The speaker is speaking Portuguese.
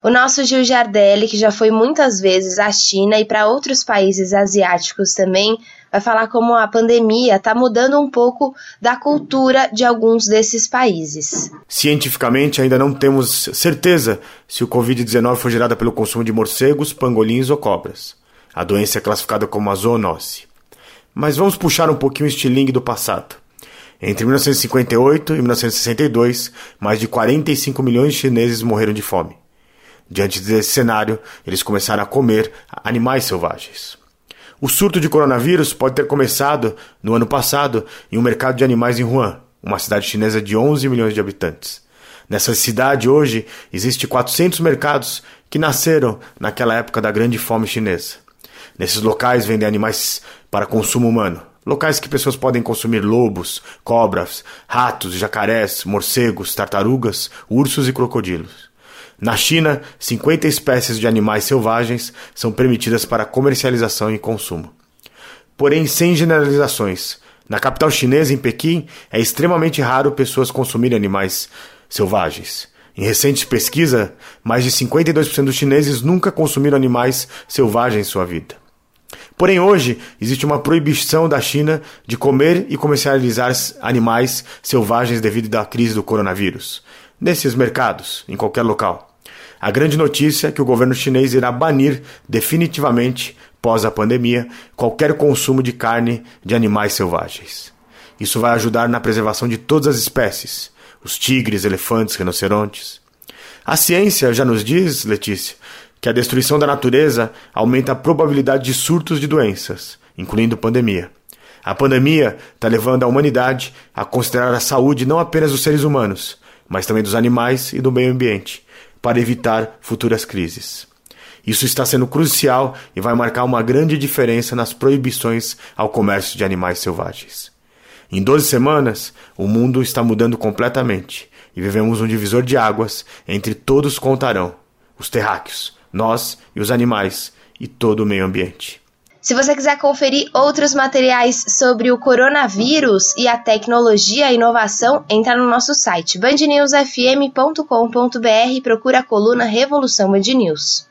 O nosso Gil Giardelli, que já foi muitas vezes à China e para outros países asiáticos também, vai falar como a pandemia está mudando um pouco da cultura de alguns desses países. Cientificamente, ainda não temos certeza se o Covid-19 foi gerada pelo consumo de morcegos, pangolins ou cobras. A doença é classificada como a zoonose. Mas vamos puxar um pouquinho o estilingue do passado. Entre 1958 e 1962, mais de 45 milhões de chineses morreram de fome. Diante desse cenário, eles começaram a comer animais selvagens. O surto de coronavírus pode ter começado no ano passado em um mercado de animais em Wuhan, uma cidade chinesa de 11 milhões de habitantes. Nessa cidade hoje existe 400 mercados que nasceram naquela época da grande fome chinesa. Nesses locais vendem animais para consumo humano, locais que pessoas podem consumir lobos, cobras, ratos, jacarés, morcegos, tartarugas, ursos e crocodilos. Na China, 50 espécies de animais selvagens são permitidas para comercialização e consumo. Porém, sem generalizações, na capital chinesa, em Pequim, é extremamente raro pessoas consumirem animais selvagens. Em recente pesquisa, mais de 52% dos chineses nunca consumiram animais selvagens em sua vida. Porém, hoje existe uma proibição da China de comer e comercializar animais selvagens devido à crise do coronavírus, nesses mercados, em qualquer local. A grande notícia é que o governo chinês irá banir definitivamente, pós a pandemia, qualquer consumo de carne de animais selvagens. Isso vai ajudar na preservação de todas as espécies, os tigres, elefantes, rinocerontes. A ciência já nos diz, Letícia, que a destruição da natureza aumenta a probabilidade de surtos de doenças, incluindo pandemia. A pandemia está levando a humanidade a considerar a saúde não apenas dos seres humanos, mas também dos animais e do meio ambiente, para evitar futuras crises. Isso está sendo crucial e vai marcar uma grande diferença nas proibições ao comércio de animais selvagens. Em 12 semanas, o mundo está mudando completamente e vivemos um divisor de águas entre todos contarão: os terráqueos, nós e os animais e todo o meio ambiente. Se você quiser conferir outros materiais sobre o coronavírus e a tecnologia e inovação, entra no nosso site bandnewsfm.com.br e procura a coluna Revolução Band News.